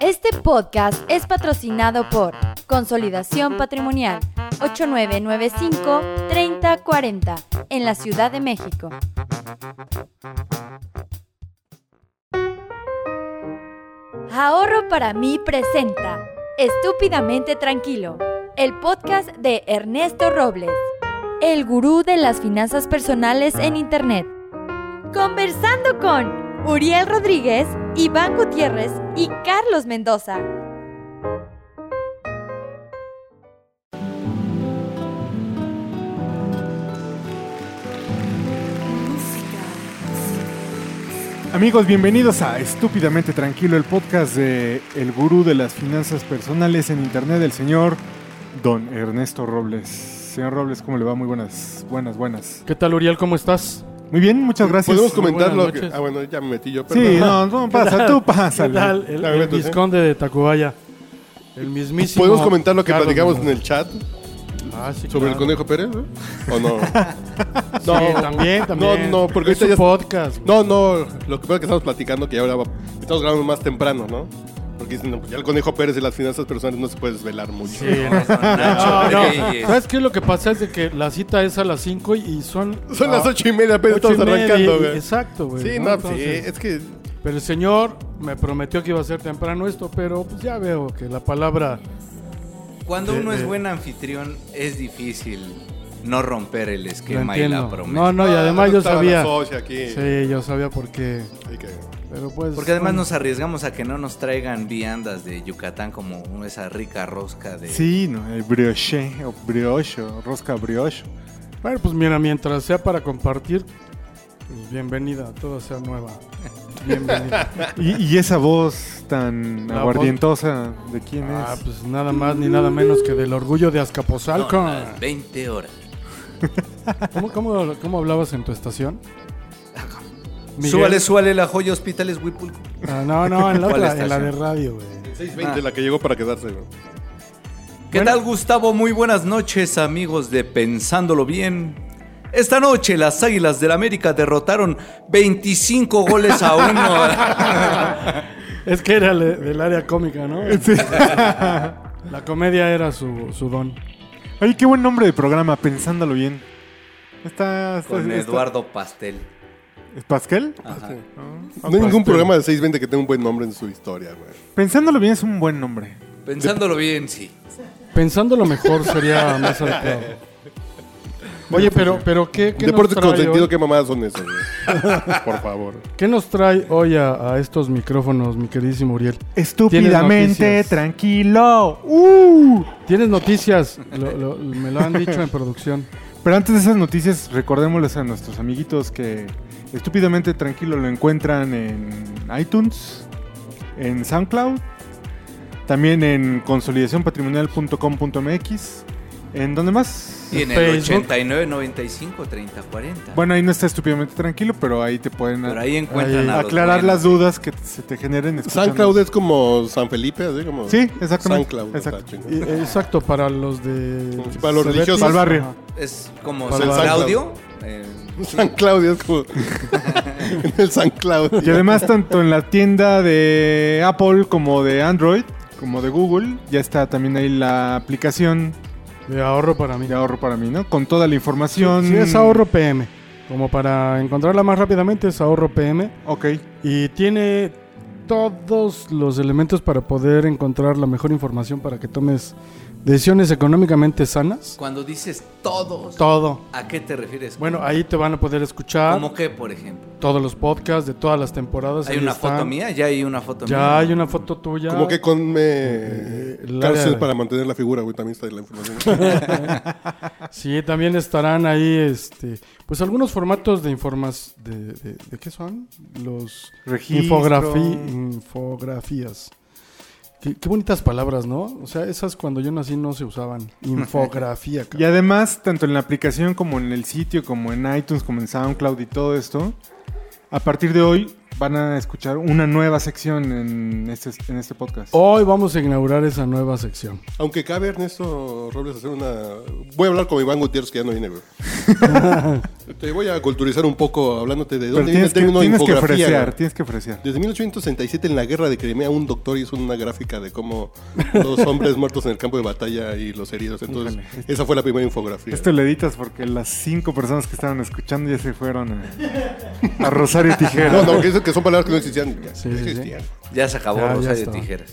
Este podcast es patrocinado por Consolidación Patrimonial 8995-3040 en la Ciudad de México. Ahorro para mí presenta Estúpidamente Tranquilo, el podcast de Ernesto Robles, el gurú de las finanzas personales en Internet. Conversando con Uriel Rodríguez, Iván Gutiérrez y Carlos Mendoza. Amigos, bienvenidos a Estúpidamente Tranquilo, el podcast de el gurú de las finanzas personales en internet, el señor Don Ernesto Robles. Señor Robles, ¿cómo le va? Muy buenas, buenas, buenas. ¿Qué tal, Uriel? ¿Cómo estás? Muy bien, muchas gracias. Podemos comentar lo que. Ah, bueno, ya me metí yo. Sí, perdón. no, no pasa, tú ¿Qué pásale. tal? El, el visconde de Tacubaya. El mismísimo. Podemos comentar lo que Carlos platicamos en el chat Ah, sí, sobre el conejo Pérez, ¿no? ¿O no? Sí, también, también. No, no, porque es ahorita su ya- podcast. No, no, lo que pasa es que estamos platicando que ahora va- estamos grabando más temprano, ¿no? Porque dicen, no, pues ya el conejo Pérez y las finanzas personales no se puede desvelar mucho. Sí, no, no, no. ¿Sabes qué? Lo que pasa es de que la cita es a las 5 y, son... Son las ah, ocho y media, apenas estamos arrancando, güey. Exacto, güey. Sí, ¿no? no, Entonces, sí, es que Pero el señor me prometió que iba a ser temprano esto, pero pues ya veo que la palabra... Cuando De- uno de- es buen anfitrión, es difícil no romper el esquema y la promesa. No, no, y además yo sabía... aquí. Sí, yo sabía por qué. Pero pues... Porque además bueno. nos arriesgamos a que no nos traigan viandas de Yucatán como esa rica rosca de... Sí, no, el brioche o brioche, o rosca brioche. Bueno, pues mira, mientras sea para compartir, pues bienvenida, todo sea nueva. Bienvenida. Y, y esa voz tan La aguardientosa, ¿de quién ah, es? pues nada más ni nada menos que del orgullo de Azcapotzalco. Son las 20 horas. ¿Cómo, cómo, cómo hablabas en tu estación? Miguel. Súbale, súbale la joya Hospitales Huipulco. Ah, no, no, en la, ¿Cuál otra, en la de radio, güey. 620, la que llegó para quedarse. güey. ¿Qué Bueno. tal, Gustavo? Muy buenas noches, amigos de Pensándolo Bien. Esta noche las Águilas del América derrotaron 25 goles a uno. Es que era del área cómica, ¿no? La comedia era su, su don. Oye, qué buen nombre de programa, pensándolo bien. Está, está- Con está- Eduardo Pastel. ¿Es Pascal? Ajá. No hay ningún programa de 620 que tenga un buen nombre en su historia, güey. Pensándolo bien es un buen nombre. Pensándolo bien, sí. Pensando lo mejor sería más adecuado. Oye, pero, pero ¿qué, qué, nos Deportes trae con sentido, hoy? ¿qué mamadas son esas, güey? Por favor. ¿Qué nos trae hoy a, a estos micrófonos, mi queridísimo Uriel? Estúpidamente tranquilo. ¡Uh! Tienes noticias, Lo- lo- me lo han dicho en producción. Pero antes de esas noticias, recordémosles a nuestros amiguitos que Estúpidamente Tranquilo lo encuentran en iTunes, en SoundCloud, también en consolidacionpatrimonial.com.mx. ¿En dónde más? Y en el Facebook. 89 95 30 40. Bueno, ahí no está estúpidamente tranquilo, pero ahí te pueden Pero ahí encuentran ahí a los aclarar buenos. las dudas que se te generen. San Cloud es como San Felipe, así como. Sí, exactamente. San Cloud. Exacto. eh, Exacto, para los de... Sí, para los religiosos. Para el barrio. Es como Para San Claudio. eh, San Claudio es como. en el San Claudio. Y además, tanto en la tienda de Apple como de Android, como de Google, ya está también ahí la aplicación De ahorro para mí. de ahorro para mí, ¿no? Con toda la información. Sí, es ahorro PM. Como para encontrarla más rápidamente es ahorro PM. Ok. Y tiene todos los elementos para poder encontrar la mejor información para que tomes decisiones económicamente sanas. cuando dices todos, Todo. ¿a qué te refieres? Bueno, ahí te van a poder escuchar ¿Cómo qué, por ejemplo? todos los podcasts de todas las temporadas. ¿Hay una están. foto mía? Ya hay una foto mía. Ya hay una foto tuya. Como que con me. el cárcel área- para mantener la figura, güey. También está ahí la información. Sí, también estarán ahí, este, pues algunos formatos de informas, de, de, ¿de qué son? Los Registro. infografi- infografías. Qué, qué bonitas palabras, ¿no? O sea, esas cuando yo nací no se usaban. Infografía. Y cabrón. además, tanto en la aplicación como en el sitio, como en iTunes, como en SoundCloud y todo esto, a partir de hoy van a escuchar una nueva sección en este, en este podcast. Hoy vamos a inaugurar esa nueva sección. Aunque cabe Ernesto Robles hacer una. Voy a hablar con Iván Gutiérrez, que ya no viene, güey. Te voy a culturizar un poco hablándote de Pero dónde viene tienes el que, tienes que fresear, güey. tienes que fresear. Desde 1867 en la guerra de Crimea un doctor hizo una gráfica de cómo los hombres muertos en el campo de batalla y los heridos. Entonces, Híjole. esa fue la primera infografía. Esto lo editas porque las cinco personas que estaban escuchando ya se fueron a, a Rosario Tijera. No, no, que, eso- que son palabras que no existían. Ya, Sí, no sí, sí. existían. Ya se acabó Ya, ya Rosario de está. Tijeras.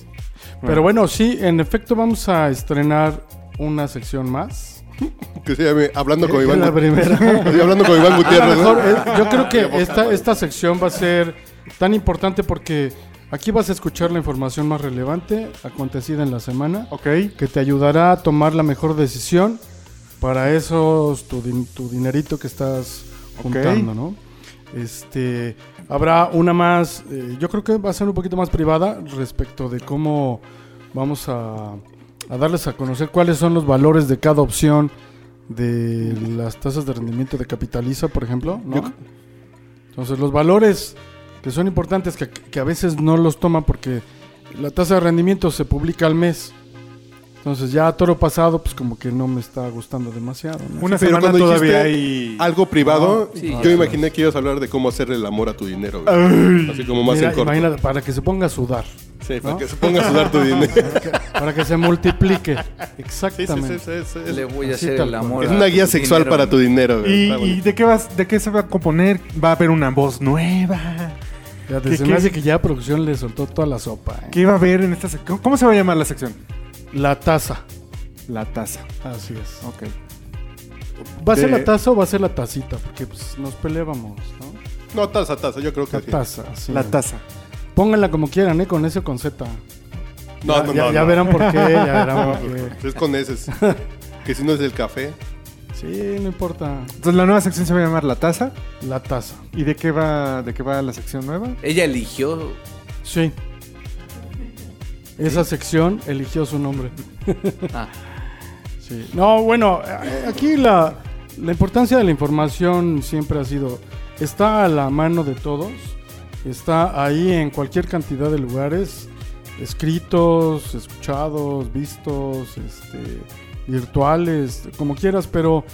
Pero bueno, sí, en efecto vamos a estrenar una sección más. Que se llame Hablando con Es Iván la Gutiérrez. primera. Hablando con Iván Gutiérrez. mejor, ¿no? eh, yo creo que esta, esta sección va a ser tan importante porque aquí vas a escuchar la información más relevante acontecida en la semana Ok. que te ayudará a tomar la mejor decisión para esos tu, din- tu dinerito que estás juntando, ¿no? Este habrá una más, eh, yo creo que va a ser un poquito más privada respecto de cómo vamos a, a darles a conocer cuáles son los valores de cada opción de las tasas de rendimiento de Capitaliza, por ejemplo, ¿no? Entonces los valores que son importantes que, que a veces no los toman porque la tasa de rendimiento se publica al mes. Entonces ya a toro pasado, pues como que no me está gustando demasiado. ¿no? Una Pero semana cuando todavía hay... Algo privado, sí, yo ya. imaginé que ibas a hablar de cómo hacerle el amor a tu dinero. güey. Así como más Mira, en corto. imagínate, para que se ponga a sudar, Sí, para ¿no? que se ponga a sudar tu dinero. para que se multiplique. Sí, sí, sí, Exactamente. sí, sí, sí. Le voy a Así hacer tal el amor. Es una guía tu sexual dinero. para tu dinero. güey. ¿Y, y de qué vas, de qué se va a componer? Va a haber una voz nueva. ¿Qué- se qué? me hace que ya producción le soltó toda la sopa. ¿eh? ¿Qué va a haber en esta sección? ¿Cómo se va a llamar la sección? La taza. La taza. Así es. Ok. ¿Va a ser De- la taza o va a ser la tacita? Porque pues, nos peleábamos, ¿no? No, taza, taza, yo creo que La sí. taza, sí. La taza. Pónganla como quieran, ¿eh? Con ese o con Z. No, ya, no, ya- no, ya no. verán por qué, ya verán No, por qué. es con ese. que si no es el café. Sí, no importa. Entonces la nueva sección se va a llamar La taza. La taza. ¿Y de qué va, de qué va la sección nueva? Ella eligió. Sí. Esa sección eligió su nombre. Ah, Sí. No, bueno, aquí la, la importancia de la información siempre ha sido, está a la mano de todos, está ahí en cualquier cantidad de lugares, escritos, escuchados, vistos, este, virtuales, como quieras, pero,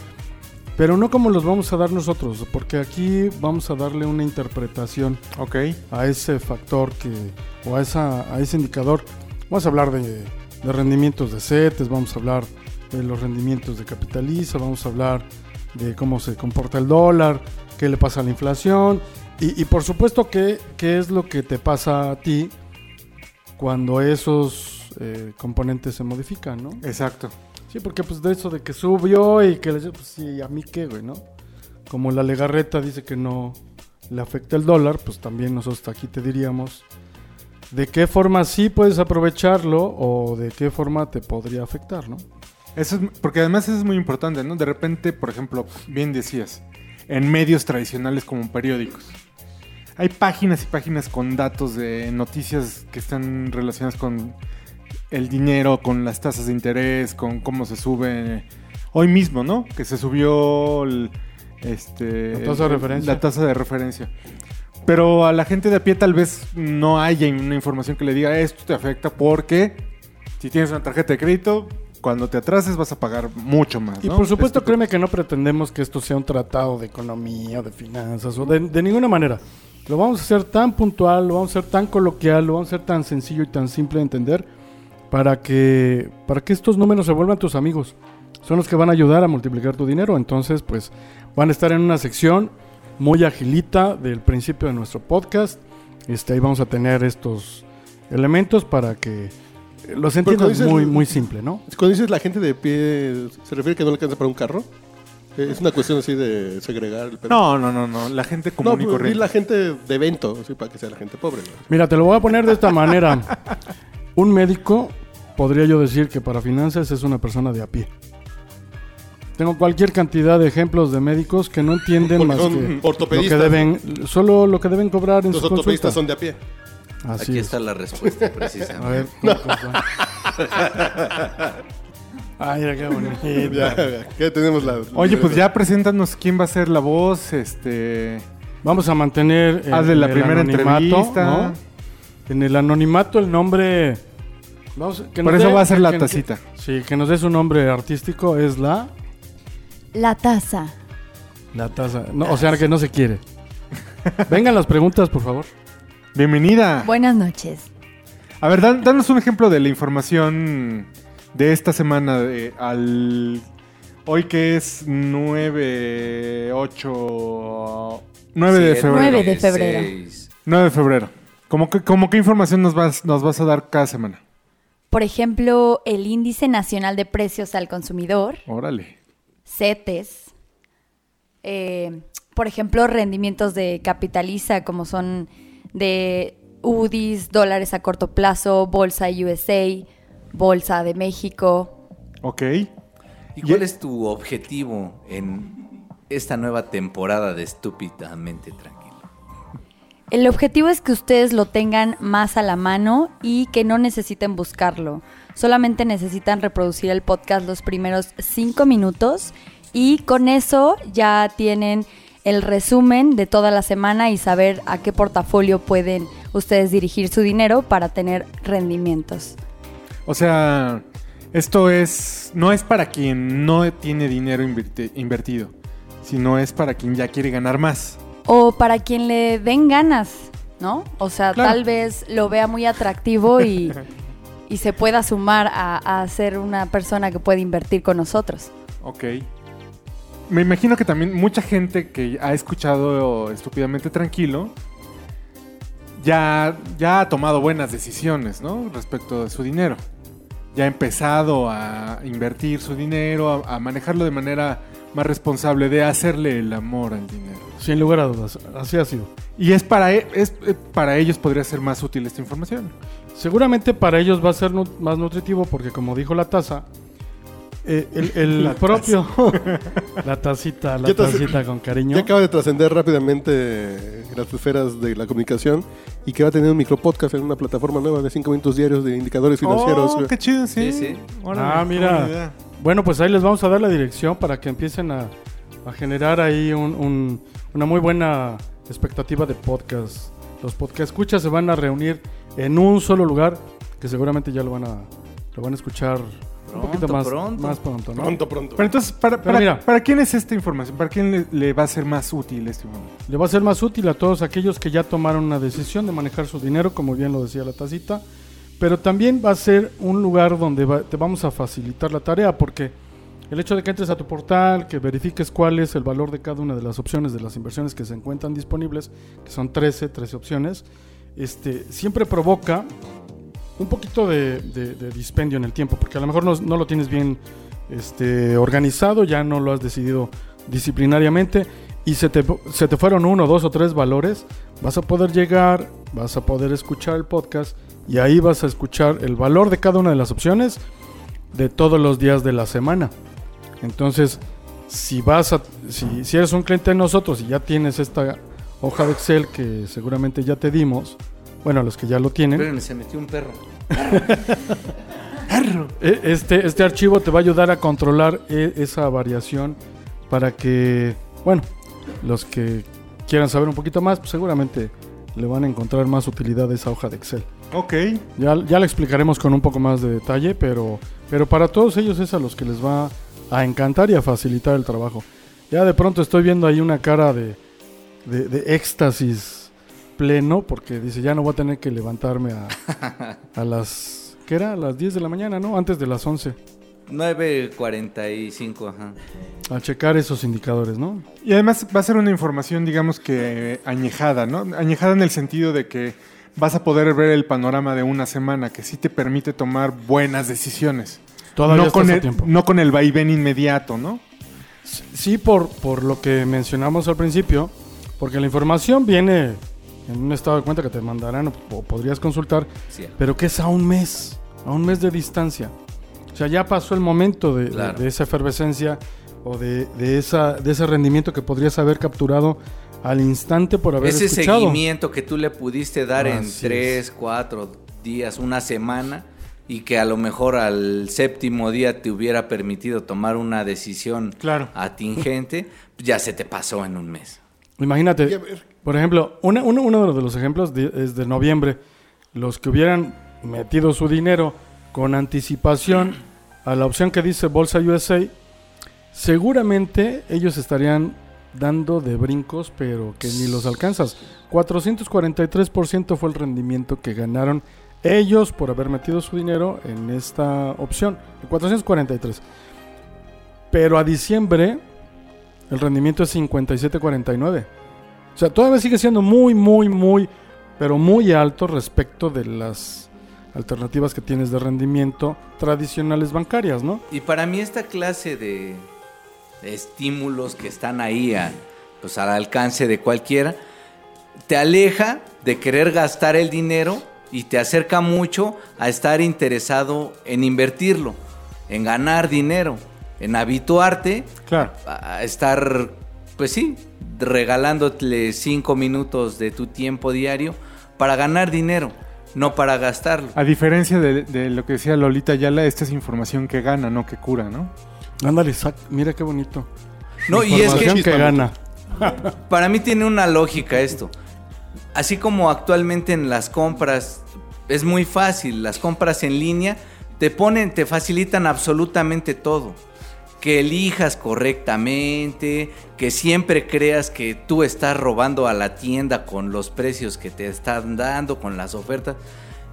pero no como los vamos a dar nosotros, porque aquí vamos a darle una interpretación Ok. a ese factor que o a, esa, a ese indicador. Vamos a hablar de, de rendimientos de CETES, vamos a hablar de los rendimientos de Capitaliza, vamos a hablar de cómo se comporta el dólar, qué le pasa a la inflación y, y por supuesto qué, qué es lo que te pasa a ti cuando esos eh, componentes se modifican, ¿no? Exacto. Sí, porque pues de eso de que subió y que le pues sí, a mí qué, güey, ¿no? Como la legarreta dice que no le afecta el dólar, pues también nosotros aquí te diríamos de qué forma sí puedes aprovecharlo o de qué forma te podría afectar, ¿no? Eso es, porque además eso es muy importante, ¿no? De repente, por ejemplo, bien decías, en medios tradicionales como periódicos, hay páginas y páginas con datos de noticias que están relacionadas con el dinero, con las tasas de interés, con cómo se sube. Hoy mismo, ¿no? Que se subió el, este, La tasa de referencia. La tasa de referencia. Pero a la gente de a pie tal vez no haya una información que le diga esto te afecta porque si tienes una tarjeta de crédito, cuando te atrases vas a pagar mucho más. Y ¿no? por supuesto, créeme que no pretendemos que esto sea un tratado de economía o de finanzas o de, de ninguna manera. Lo vamos a hacer tan puntual, lo vamos a hacer tan coloquial, lo vamos a hacer tan sencillo y tan simple de entender para que, para que estos números se vuelvan tus amigos. Son los que van a ayudar a multiplicar tu dinero. Entonces, pues van a estar en una sección muy agilita del principio de nuestro podcast. Este, ahí vamos a tener estos elementos para que los entiendas dices- muy, muy simple, ¿no? Cuando dices la gente de pie, ¿se refiere que no le alcanza para un carro? Eh, Es una cuestión así de segregar el. No, no, no, no. La gente no, común y pero di corriente. la gente de evento, así para que sea la gente pobre. ¿no? Mira, te lo voy a poner de esta manera. Un médico, podría yo decir que para finanzas es una persona de a pie. Tengo cualquier cantidad de ejemplos de médicos que no entienden Porque más son que lo que deben, solo lo que deben cobrar en Los su ortopedistas consulta. son de a pie. Así aquí es. está la respuesta A precisamente. ver, ¿cómo cosa? Ay, mira qué bonito. Ya, ya, tenemos la. Oye, pues ya preséntanos quién va a ser la voz, este... Vamos a mantener el, Hazle la el primera entrevista. ¿no? En el anonimato el nombre... vamos- que Por eso dé- va a ser la que- tacita. Sí, que nos dé su nombre artístico es la... La taza. La taza. No, o sea que no se quiere. Vengan las preguntas, por favor. Bienvenida. Buenas noches. A ver, dan- danos un ejemplo de la información de esta semana de- al hoy que es 9 8 9 de febrero. 9 de febrero. seis. 9 de febrero. ¿Cómo que, cómo qué información nos vas, nos vas a dar cada semana? Por ejemplo, el Índice Nacional de Precios al Consumidor, Órale. CETES. Eh, por ejemplo, rendimientos de Capitaliza, como son de UDIs, dólares a corto plazo, Bolsa USA, Bolsa de México. Ok. ¿Y cuál es tu objetivo en esta nueva temporada de Estúpidamente Tranquilo? El objetivo es que ustedes lo tengan más a la mano y que no necesiten buscarlo. Solamente necesitan reproducir el podcast los primeros cinco minutos y con eso ya tienen el resumen de toda la semana y saber a qué portafolio pueden ustedes dirigir su dinero para tener rendimientos. O sea, esto es no es para quien no tiene dinero invertido, sino es para quien ya quiere ganar más. O para quien le den ganas, ¿no? O sea, Claro. tal vez lo vea muy atractivo y, y se pueda sumar a, ser una persona que puede invertir con nosotros. Ok. Me imagino que también mucha gente que ha escuchado estúpidamente tranquilo ya, ya ha tomado buenas decisiones, ¿no? Respecto de su dinero. Ya ha empezado a invertir su dinero, a manejarlo de manera más responsable, de hacerle el amor al dinero. Sin lugar a dudas, así ha sido. Y es para, e- es, eh, para ellos podría ser más útil esta información. Seguramente para ellos va a ser más nutritivo porque como dijo la taza, eh, el, el La propio... la tacita, la tacita con cariño. Ya acaba de trascender rápidamente las esferas de la comunicación y que va a tener un micropodcast en una plataforma nueva de 5 minutos diarios de indicadores financieros. Oh, qué chido, sí. Sí, sí. Órale, Ah, mira. Bueno, pues ahí les vamos a dar la dirección para que empiecen a, a generar ahí un- un- una muy buena expectativa de podcast. Los podcast escuchas se van a reunir en un solo lugar que seguramente ya lo van a, lo van a escuchar un Pronto, poquito más pronto. más pronto, ¿no? Pronto, pronto. Pero entonces, ¿para, Pero para, mira. ¿para quién es esta información? ¿Para quién le, le va a ser más útil esta información? Le va a ser más útil a todos aquellos que ya tomaron una decisión de manejar su dinero, como bien lo decía la tacita, pero también va a ser un lugar donde va- te vamos a facilitar la tarea, porque el hecho de que entres a tu portal, que verifiques cuál es el valor de cada una de las opciones de las inversiones que se encuentran disponibles, que son 13, 13 opciones, este, siempre provoca un poquito de, de- dispendio en el tiempo, porque a lo mejor no, no lo tienes bien este, organizado, ya no lo has decidido disciplinariamente y se te, se te fueron uno, dos o tres valores, vas a poder llegar, vas a poder escuchar el podcast y ahí vas a escuchar el valor de cada una de las opciones de todos los días de la semana. Entonces, si vas a, si, si eres un cliente de nosotros y ya tienes esta hoja de Excel que seguramente ya te dimos, bueno, los que ya lo tienen, Espérenme, se metió un perro. E- Este, este archivo te va a ayudar a controlar e- esa variación para que, bueno, los que quieran saber un poquito más, pues seguramente le van a encontrar más utilidad a esa hoja de Excel. Ok. Ya, ya la explicaremos con un poco más de detalle, pero, pero para todos ellos es a los que les va a encantar y a facilitar el trabajo. Ya de pronto estoy viendo ahí una cara de, de, de éxtasis pleno, porque dice, ya no voy a tener que levantarme a, a las, ¿qué era? A las 10 de la mañana, ¿no? Antes de las 11, 9.45, ajá. a checar esos indicadores, ¿no? Y además va a ser una información, digamos que añejada, ¿no? Añejada en el sentido de que vas a poder ver el panorama de una semana, que sí te permite tomar buenas decisiones. Todavía no, con el, tiempo. no con el vaivén inmediato, ¿no? Sí, por, por lo que mencionamos al principio, porque la información viene en un estado de cuenta que te mandarán o, o podrías consultar, Sí. pero que es a un mes, a un mes de distancia. O sea, ya pasó el momento de, de- Claro. de esa efervescencia o de, de esa, de ese rendimiento que podrías haber capturado al instante por haber Ese escuchado. seguimiento que tú le pudiste dar en tres, cuatro días, una semana, y que a lo mejor al séptimo día te hubiera permitido tomar una decisión Claro. atingente, ya se te pasó en un mes. Y a Imagínate, ver, Por ejemplo, una- uno, uno de los ejemplos es de noviembre. Los que hubieran metido su dinero con anticipación a la opción que dice Bolsa USA, seguramente ellos estarían dando de brincos, pero que ni los alcanzas. 443% fue el rendimiento que ganaron ellos por haber metido su dinero en esta opción. 443. Pero a diciembre el rendimiento es 57.49. O sea, todavía sigue siendo muy, muy, muy, pero muy alto respecto de las alternativas que tienes de rendimiento tradicionales bancarias, ¿no? Y para mí esta clase de, de estímulos que están ahí a- pues al alcance de cualquiera, te aleja de querer gastar el dinero y te acerca mucho a estar interesado en invertirlo, en ganar dinero, en habituarte Claro. a a estar, pues sí, regalándote cinco minutos de tu tiempo diario para ganar dinero, no para gastarlo. A diferencia de, de lo que decía Lolita Yala, esta es información que gana, no que cura, ¿no? Ándale, mira qué bonito. No, y es que Información que gana. Para mí tiene una lógica esto. Así como actualmente en las compras es muy fácil, las compras en línea te ponen, te facilitan absolutamente todo. Que elijas correctamente, que siempre creas que tú estás robando a la tienda con los precios que te están dando, con las ofertas,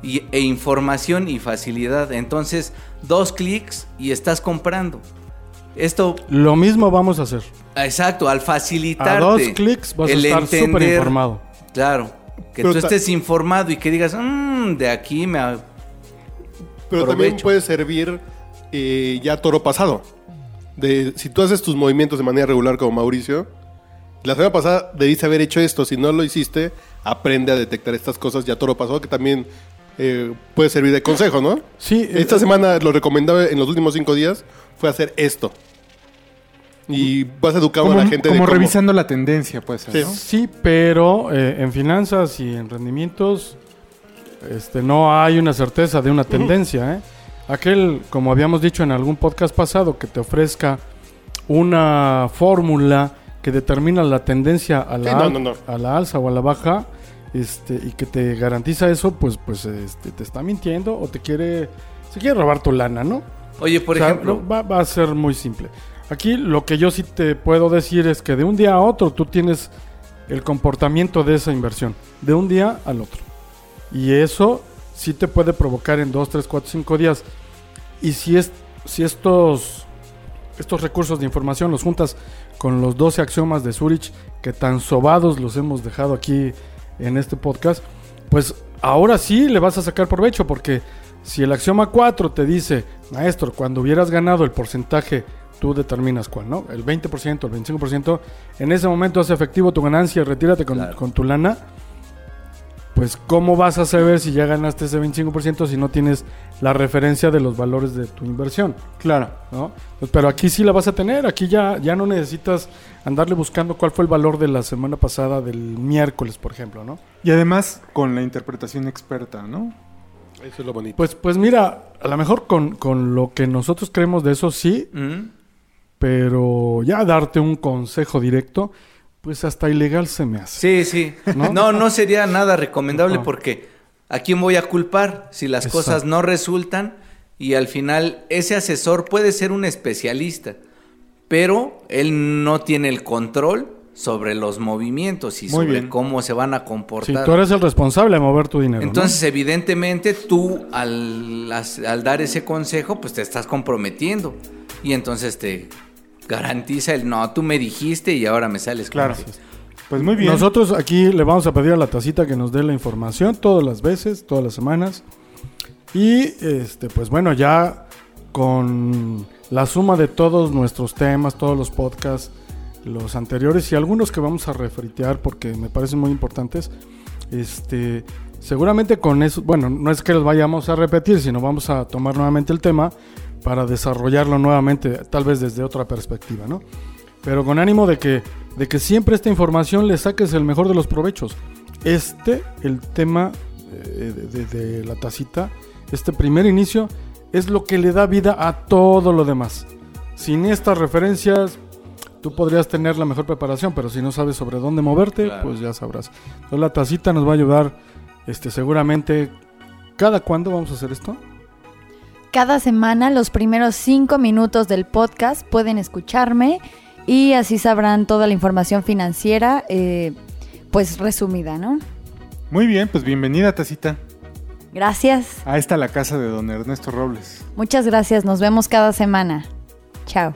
y- e información y facilidad. Entonces, dos clics y estás comprando. Esto Lo mismo vamos a hacer. Exacto, al facilitarte. A dos clics vas a estar súper informado. Claro, que Pero tú estés informado y que digas, "Mm, de aquí me... ha-". Pero también puede servir eh, ya toro pasado. De, si tú haces tus movimientos de manera regular como Mauricio, la semana pasada debiste haber hecho esto. Si no lo hiciste, aprende a detectar estas cosas ya toro pasado, que también eh, puede servir de consejo, ¿no? Sí, Esta eh, semana lo recomendaba en los últimos cinco días fue hacer esto. Y vas educando a la gente de como cómo- revisando la tendencia, puede ser, Sí. ¿no? Sí, pero eh, en finanzas y en rendimientos este, no hay una certeza de una tendencia. ¿eh? Aquel, como habíamos dicho en algún podcast pasado, que te ofrezca una fórmula que determina la tendencia a la, Sí, no, al- no, no. a la alza o a la baja este, y que te garantiza eso, pues, pues este, te está mintiendo o te quiere, se quiere robar tu lana, ¿no? Oye, por O sea, ejemplo, va a ser muy simple. Aquí lo que yo sí te puedo decir es que de un día a otro tú tienes el comportamiento de esa inversión. De un día al otro. Y eso sí te puede provocar en 2, 3, 4, 5 días. Y si, es, si estos, estos recursos de información los juntas con los 12 axiomas de Zurich, que tan sobados los hemos dejado aquí en este podcast, pues ahora sí le vas a sacar provecho, porque si el axioma 4 te dice, maestro, cuando hubieras ganado el porcentaje, tú determinas cuál, ¿no? El 20%, el 25%, en ese momento haz efectivo tu ganancia, retírate con, Claro. con tu lana. Pues, ¿cómo vas a saber si ya ganaste ese 25% si no tienes la referencia de los valores de tu inversión? Claro. ¿no? Pues, pero aquí sí la vas a tener, aquí ya, ya no necesitas andarle buscando cuál fue el valor de la semana pasada, del miércoles, por ejemplo, ¿no? Y además con la interpretación experta, ¿no? Eso es lo bonito. Pues, pues mira, a lo mejor con, con lo que nosotros creemos de eso sí, ¿mm? pero ya darte un consejo directo, pues hasta ilegal se me hace. sí, sí. ¿No? ¿No? no, sería nada recomendable porque ¿a quién voy a culpar si las Exacto. cosas no resultan y al final ese asesor puede ser un especialista, pero él no tiene el control sobre los movimientos y Muy sobre bien. cómo se van a Sí, comportar. tú eres el responsable de mover tu dinero. ¿no? Entonces, evidentemente, tú al dar ese consejo, pues te estás comprometiendo. Y entonces te garantiza el no, tú me dijiste y ahora me sales con Claro. que-". Pues muy bien. Nosotros aquí le vamos a pedir a la tacita que nos dé la información todas las veces, todas las semanas. Y este, pues bueno, ya con la suma de todos nuestros temas, todos los podcasts, los anteriores y algunos que vamos a refritear porque me parecen muy importantes. Este, seguramente con eso, bueno, no es que los vayamos a repetir, sino vamos a tomar nuevamente el tema para desarrollarlo nuevamente, tal vez desde otra perspectiva, ¿no? Pero con ánimo de que, de que siempre esta información le saques el mejor de los provechos. Este, el tema eh, de, de- de la tacita, este primer inicio, es lo que le da vida a todo lo demás. Sin estas referencias, tú podrías tener la mejor preparación, pero si no sabes sobre dónde moverte, Claro. pues ya sabrás. Entonces la tacita nos va a ayudar este, seguramente. ¿Cada cuándo vamos a hacer esto? Cada semana, los primeros cinco minutos del podcast pueden escucharme y así sabrán toda la información financiera, eh, pues resumida, ¿no? Muy bien, pues bienvenida, Tacita. Gracias. A esta la casa de don Ernesto Robles. Muchas gracias. Nos vemos cada semana. Chao.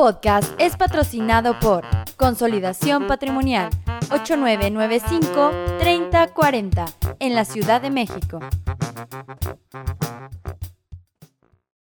Podcast es patrocinado por Consolidación Patrimonial 8995 3040 en la Ciudad de México.